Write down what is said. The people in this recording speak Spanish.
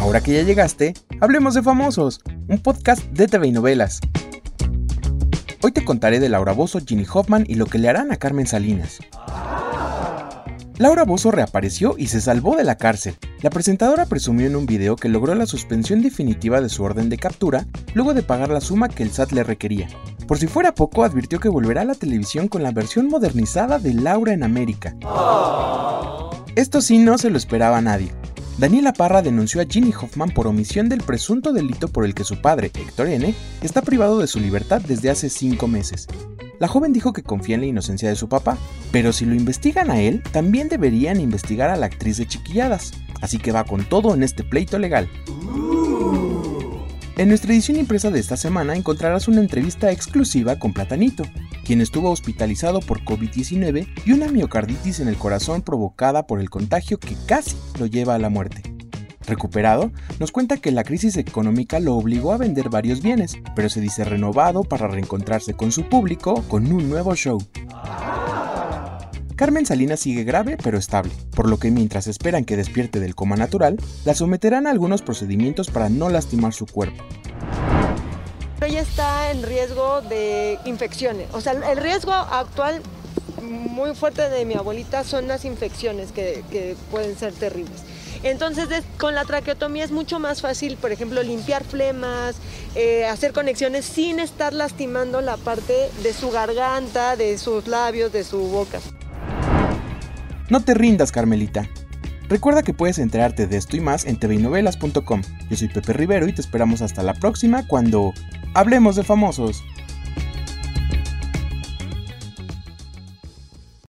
Ahora que ya llegaste, hablemos de famosos, un podcast de TV y novelas. Hoy te contaré de Laura Bozo, Ginny Hoffman y lo que le harán a Carmen Salinas. Laura Bozo reapareció y se salvó de la cárcel. La presentadora presumió en un video que logró la suspensión definitiva de su orden de captura luego de pagar la suma que el SAT le requería. Por si fuera poco, advirtió que volverá a la televisión con la versión modernizada de Laura en América. Esto sí no se lo esperaba nadie. Daniela Parra denunció a Ginny Hoffman por omisión del presunto delito por el que su padre, Héctor N., está privado de su libertad desde hace cinco meses. La joven dijo que confía en la inocencia de su papá, pero si lo investigan a él, también deberían investigar a la actriz de Chiquilladas, así que va con todo en este pleito legal. En nuestra edición impresa de esta semana encontrarás una entrevista exclusiva con Platanito, quien estuvo hospitalizado por COVID-19 y una miocarditis en el corazón provocada por el contagio que casi lo lleva a la muerte. Recuperado, nos cuenta que la crisis económica lo obligó a vender varios bienes, pero se dice renovado para reencontrarse con su público con un nuevo show. Carmen Salinas sigue grave pero estable, por lo que mientras esperan que despierte del coma natural, la someterán a algunos procedimientos para no lastimar su cuerpo. Está en riesgo de infecciones, o sea, el riesgo actual muy fuerte de mi abuelita son las infecciones que, que pueden ser terribles. Entonces con la traqueotomía es mucho más fácil, por ejemplo, limpiar flemas, eh, hacer conexiones sin estar lastimando la parte de su garganta, de sus labios, de su boca. No te rindas, Carmelita. Recuerda que puedes enterarte de esto y más en tvnovelas.com. Yo soy Pepe Rivero y te esperamos hasta la próxima cuando hablemos de famosos.